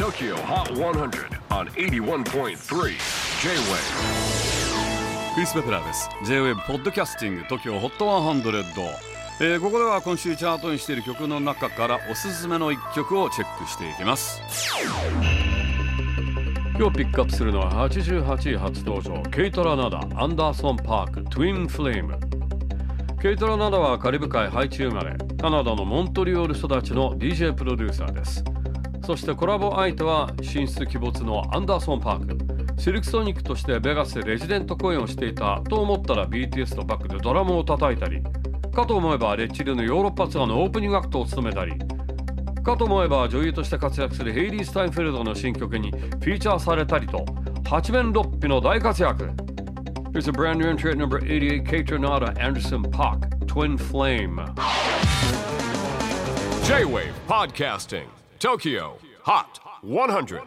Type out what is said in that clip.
TOKYO HOT 100 on 81.3 J-WAVE クリス・ペプラーです。J-WAVE ポッドキャスティング TOKYO HOT 100、えーここでは今週チャートインしている曲の中からおすすめの一曲をチェックしていきます。今日ピックアップするのは88位初登場ケイトラナダ、アンダーソン・パーク Twin Flame ケイトラナダはカリブ海ハイチ生まれカナダのモントリオール育ちの DJ プロデューサーです。そしてコラボ相手は神出鬼没のアンダーソン・パーク。シルクソニックとしてベガスでレジデント公演をしていたと思ったら BTS のバックでドラムを叩いたり。かと思えばレッチリのヨーロッパツアーのオープニングアクトを務めたり。かと思えば女優として活躍するヘイリー・スタインフェルドの新曲にフィーチャーされたりと。八面六臂の大活躍。Here's a brand new entry at number 88 Kaytranada Anderson .Paak Twin Flame. J-WAVE PODCASTING. Tokyo Hot 100.